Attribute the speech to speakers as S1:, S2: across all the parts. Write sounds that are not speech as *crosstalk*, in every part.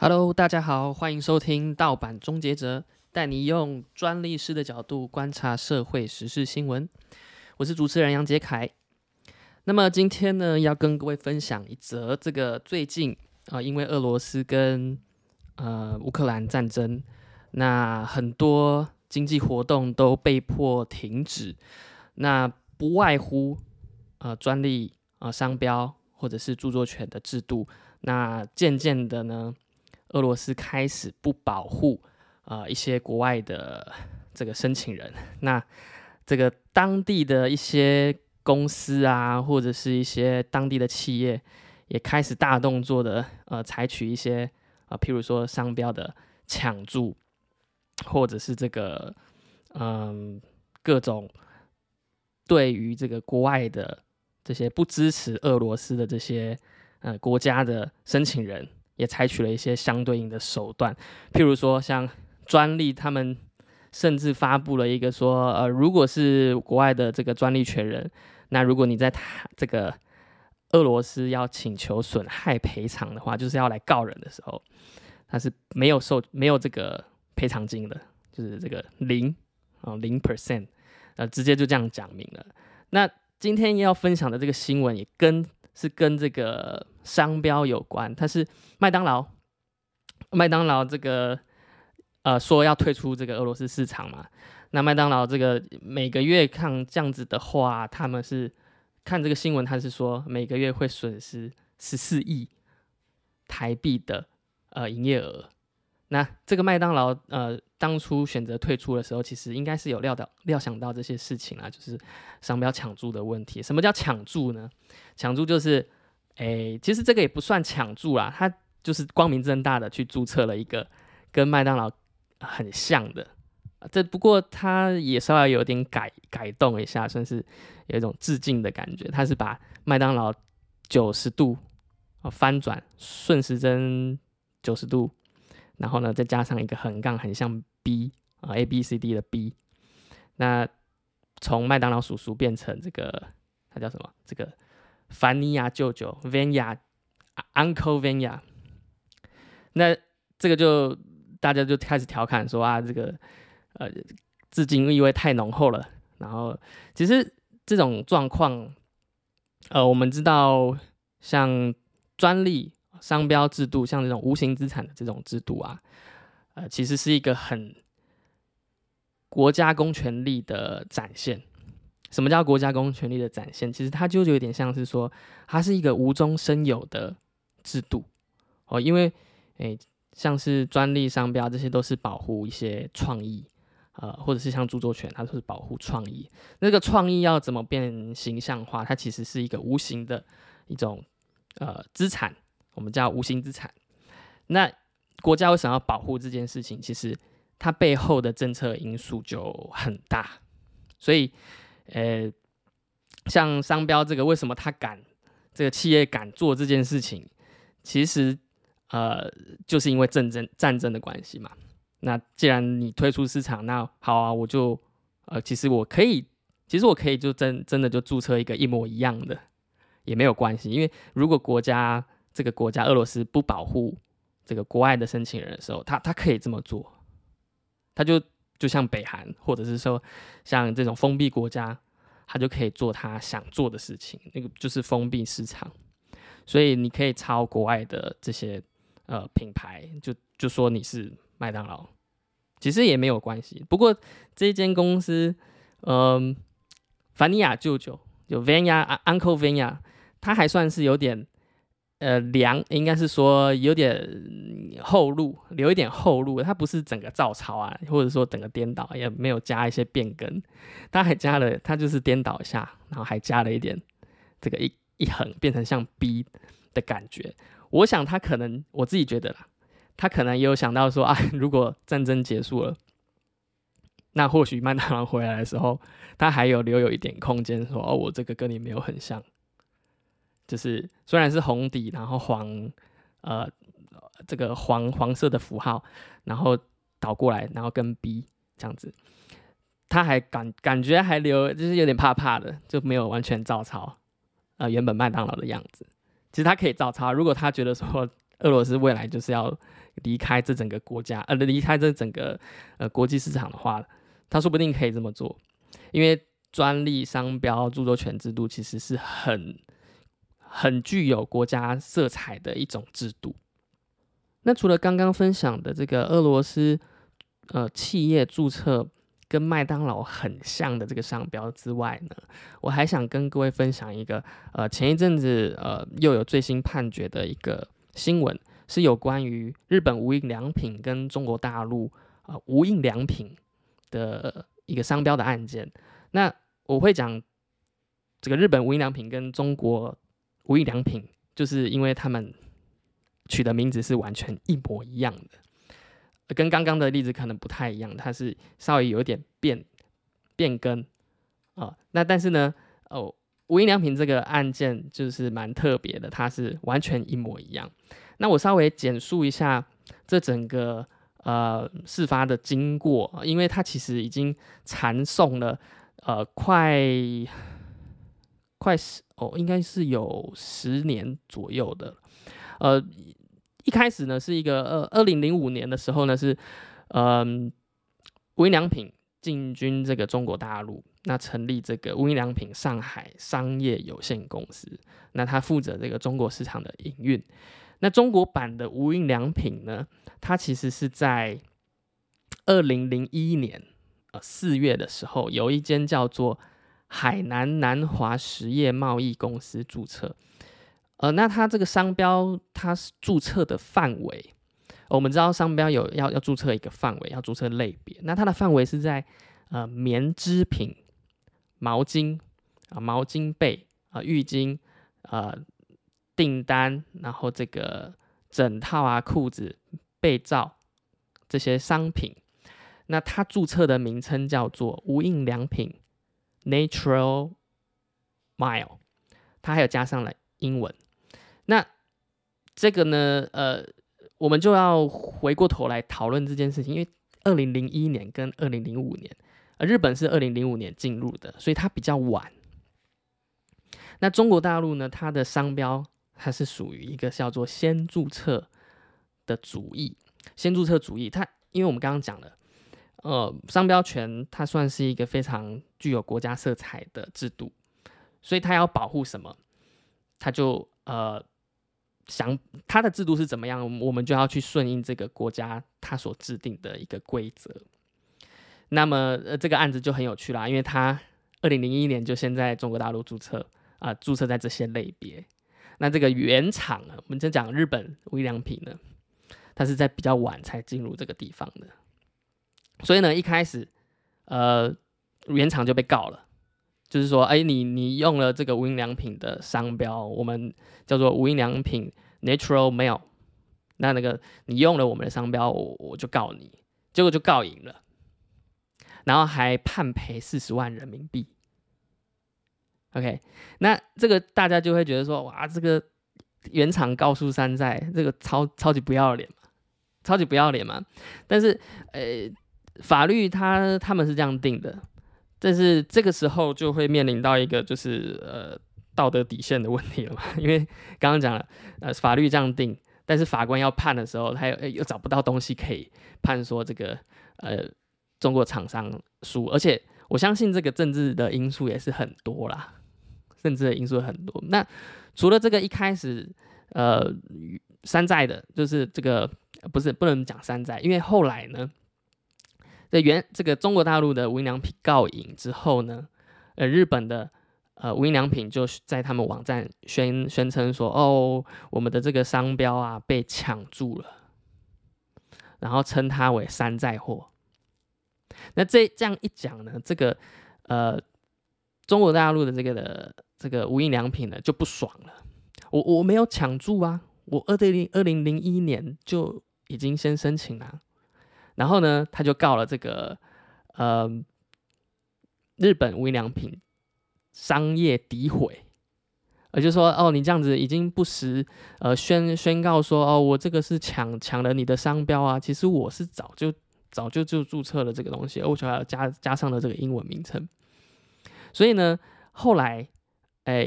S1: Hello，大家好，欢迎收听盗版终结者，带你用专利师的角度观察社会时事新闻。我是主持人杨杰凯。那么今天呢，要跟各位分享一则这个最近啊，因为俄罗斯跟呃乌克兰战争，那很多经济活动都被迫停止，那不外乎呃专利啊商标或者是著作权的制度，那渐渐的呢。俄罗斯开始不保护啊一些国外的这个申请人，*laughs* 那这个当地的一些公司啊，或者是一些当地的企业，也开始大动作的呃采取一些啊，譬如说商标的抢注，或者是这个嗯各种对于这个国外的这些不支持俄罗斯的这些呃国家的申请人。也采取了一些相对应的手段，譬如说像专利，他们甚至发布了一个说，呃，如果是国外的这个专利权人，那如果你在他这个俄罗斯要请求损害赔偿的话，就是要来告人的时候，他是没有受没有这个赔偿金的，就是这个零啊零 percent，呃，直接就这样讲明了。那今天要分享的这个新闻也跟。是跟这个商标有关，它是麦当劳，麦当劳这个呃说要退出这个俄罗斯市场嘛，那麦当劳这个每个月看这样子的话，他们是看这个新闻，他是说每个月会损失十四亿台币的呃营业额。那这个麦当劳，呃，当初选择退出的时候，其实应该是有料到、料想到这些事情啊，就是商标抢注的问题。什么叫抢注呢？抢注就是，哎，其实这个也不算抢注啦，他就是光明正大的去注册了一个跟麦当劳很像的，这不过他也稍微有点改改动一下，算是有一种致敬的感觉。他是把麦当劳九十度啊翻转，顺时针九十度。然后呢，再加上一个横杠，很像 B 啊，A B C D 的 B。那从麦当劳叔叔变成这个，他叫什么？这个凡尼亚舅舅 Vanya Uncle Vanya。那这个就大家就开始调侃说啊，这个呃，致敬意味太浓厚了。然后其实这种状况，呃，我们知道像专利。商标制度像这种无形资产的这种制度啊，呃，其实是一个很国家公权力的展现。什么叫国家公权力的展现？其实它就有点像是说，它是一个无中生有的制度哦。因为诶，像是专利、商标这些都是保护一些创意，呃，或者是像著作权，它都是保护创意。那个创意要怎么变形象化？它其实是一个无形的一种呃资产。我们叫无形资产。那国家为什么要保护这件事情？其实它背后的政策因素就很大。所以，呃，像商标这个，为什么他敢这个企业敢做这件事情？其实，呃，就是因为战争战争的关系嘛。那既然你推出市场，那好啊，我就呃，其实我可以，其实我可以就真真的就注册一个一模一样的，也没有关系。因为如果国家这个国家俄罗斯不保护这个国外的申请人的时候，他他可以这么做，他就就像北韩或者是说像这种封闭国家，他就可以做他想做的事情，那个就是封闭市场。所以你可以抄国外的这些呃品牌，就就说你是麦当劳，其实也没有关系。不过这间公司，嗯，凡尼亚舅舅有 Vanya Uncle Vanya，他还算是有点。呃，梁应该是说有点后路，留一点后路。它不是整个照抄啊，或者说整个颠倒，也没有加一些变更。它还加了，它就是颠倒一下，然后还加了一点这个一一横，变成像 B 的感觉。我想他可能，我自己觉得啦，他可能也有想到说啊，*laughs* 如果战争结束了，那或许麦当劳回来的时候，他还有留有一点空间，说哦，我这个跟你没有很像。就是虽然是红底，然后黄，呃，这个黄黄色的符号，然后倒过来，然后跟 B 这样子，他还感感觉还留，就是有点怕怕的，就没有完全照抄，呃，原本麦当劳的样子。其实他可以照抄，如果他觉得说俄罗斯未来就是要离开这整个国家，呃，离开这整个呃国际市场的话，他说不定可以这么做，因为专利商标著作权制度其实是很很具有国家色彩的一种制度。那除了刚刚分享的这个俄罗斯呃企业注册跟麦当劳很像的这个商标之外呢，我还想跟各位分享一个呃前一阵子呃又有最新判决的一个新闻。是有关于日本无印良品跟中国大陆啊无印良品的一个商标的案件。那我会讲这个日本无印良品跟中国无印良品，就是因为他们取的名字是完全一模一样的，跟刚刚的例子可能不太一样，它是稍微有点变变更啊。那但是呢，哦，无印良品这个案件就是蛮特别的，它是完全一模一样。那我稍微简述一下这整个呃事发的经过，因为它其实已经缠送了呃快快十哦，应该是有十年左右的。呃，一开始呢是一个二二零零五年的时候呢是嗯无印良品进军这个中国大陆，那成立这个无印良品上海商业有限公司，那他负责这个中国市场的营运。那中国版的无印良品呢？它其实是在二零零一年呃四月的时候，有一间叫做海南南华实业贸易公司注册。呃，那它这个商标它是注册的范围，我们知道商标有要要注册一个范围，要注册类别。那它的范围是在呃棉织品、毛巾啊、毛巾被啊、浴巾啊。订单，然后这个整套啊裤子、被罩这些商品，那它注册的名称叫做无印良品 Natural Mile，它还有加上了英文。那这个呢，呃，我们就要回过头来讨论这件事情，因为二零零一年跟二零零五年，呃，日本是二零零五年进入的，所以它比较晚。那中国大陆呢，它的商标。它是属于一个叫做先注册的主义，先注册主义。它因为我们刚刚讲了，呃，商标权它算是一个非常具有国家色彩的制度，所以它要保护什么，它就呃想它的制度是怎么样，我们就要去顺应这个国家它所制定的一个规则。那么呃这个案子就很有趣啦，因为它二零零一年就先在中国大陆注册啊，注册在这些类别。那这个原厂呢？我们在讲日本无印良品呢，它是在比较晚才进入这个地方的，所以呢，一开始，呃，原厂就被告了，就是说，哎，你你用了这个无印良品的商标，我们叫做无印良品 Natural Mail），那那个你用了我们的商标，我我就告你，结果就告赢了，然后还判赔四十万人民币。OK，那这个大家就会觉得说，哇，这个原厂告诉山寨，这个超超级不要脸嘛，超级不要脸嘛。但是，呃，法律它他们是这样定的，但是这个时候就会面临到一个就是呃道德底线的问题了嘛。*laughs* 因为刚刚讲了，呃，法律这样定，但是法官要判的时候，他又又找不到东西可以判说这个呃中国厂商输，而且我相信这个政治的因素也是很多啦。政治的因素很多。那除了这个一开始，呃，山寨的，就是这个不是不能讲山寨，因为后来呢，在原这个中国大陆的无印良品告赢之后呢，呃，日本的呃无印良品就在他们网站宣宣称说，哦，我们的这个商标啊被抢注了，然后称它为山寨货。那这这样一讲呢，这个呃中国大陆的这个的。这个无印良品呢就不爽了，我我没有抢注啊，我二零二零零一年就已经先申请了，然后呢他就告了这个呃日本无印良品商业诋毁，也就是说哦你这样子已经不实，呃宣宣告说哦我这个是抢抢了你的商标啊，其实我是早就早就就注册了这个东西，而且还要加加上了这个英文名称，所以呢后来。哎，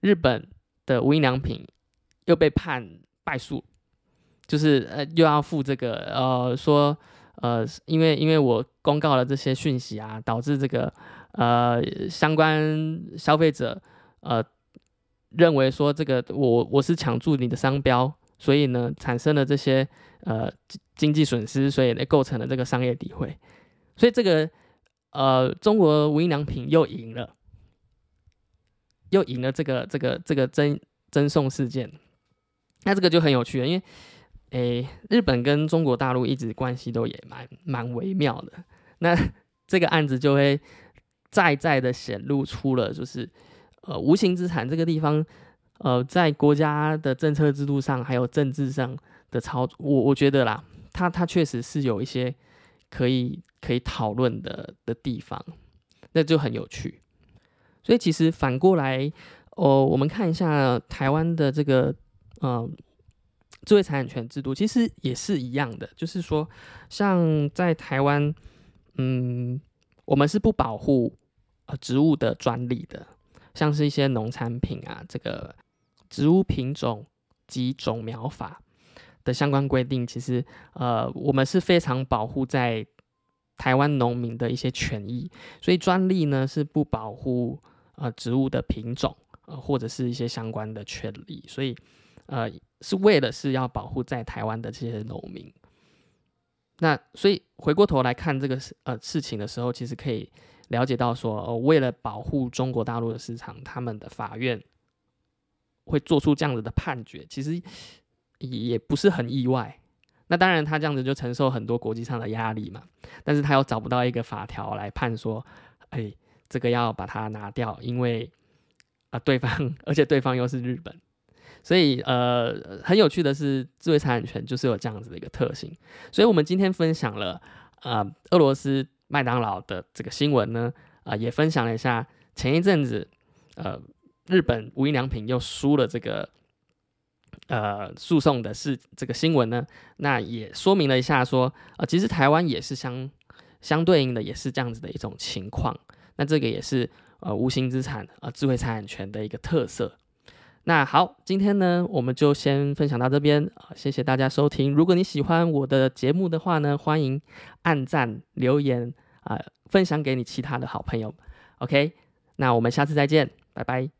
S1: 日本的无印良品又被判败诉，就是呃又要付这个呃说呃因为因为我公告了这些讯息啊，导致这个呃相关消费者呃认为说这个我我是抢注你的商标，所以呢产生了这些呃经济损失，所以呢构成了这个商业诋毁，所以这个呃中国无印良品又赢了，又赢了这个这个这个争争讼事件，那这个就很有趣了，因为。诶，日本跟中国大陆一直关系都也蛮蛮微妙的，那 *laughs* 这个案子就会再再的显露出了，就是呃无形资产这个地方，呃在国家的政策制度上还有政治上的操作，我我觉得啦，它它确实是有一些可以可以讨论的的地方，那就很有趣。所以其实反过来，哦，我们看一下台湾的这个，嗯。智慧财产权制度其实也是一样的，就是说，像在台湾，嗯，我们是不保护呃植物的专利的，像是一些农产品啊，这个植物品种及种苗法的相关规定，其实呃，我们是非常保护在台湾农民的一些权益，所以专利呢是不保护呃植物的品种呃或者是一些相关的权利，所以。呃，是为了是要保护在台湾的这些农民。那所以回过头来看这个事呃事情的时候，其实可以了解到说，哦，为了保护中国大陆的市场，他们的法院会做出这样子的判决，其实也不是很意外。那当然，他这样子就承受很多国际上的压力嘛。但是他又找不到一个法条来判说，哎，这个要把它拿掉，因为啊，对方 *laughs* 而且对方又是日本。所以，呃，很有趣的是，智慧产权就是有这样子的一个特性。所以我们今天分享了，呃，俄罗斯麦当劳的这个新闻呢，啊，也分享了一下前一阵子，呃，日本无印良品又输了这个，呃，诉讼的是这个新闻呢，那也说明了一下说，呃，其实台湾也是相相对应的，也是这样子的一种情况。那这个也是呃无形资产呃智慧财产权的一个特色。那好，今天呢，我们就先分享到这边啊，谢谢大家收听。如果你喜欢我的节目的话呢，欢迎按赞、留言啊，分享给你其他的好朋友。OK，那我们下次再见，拜拜。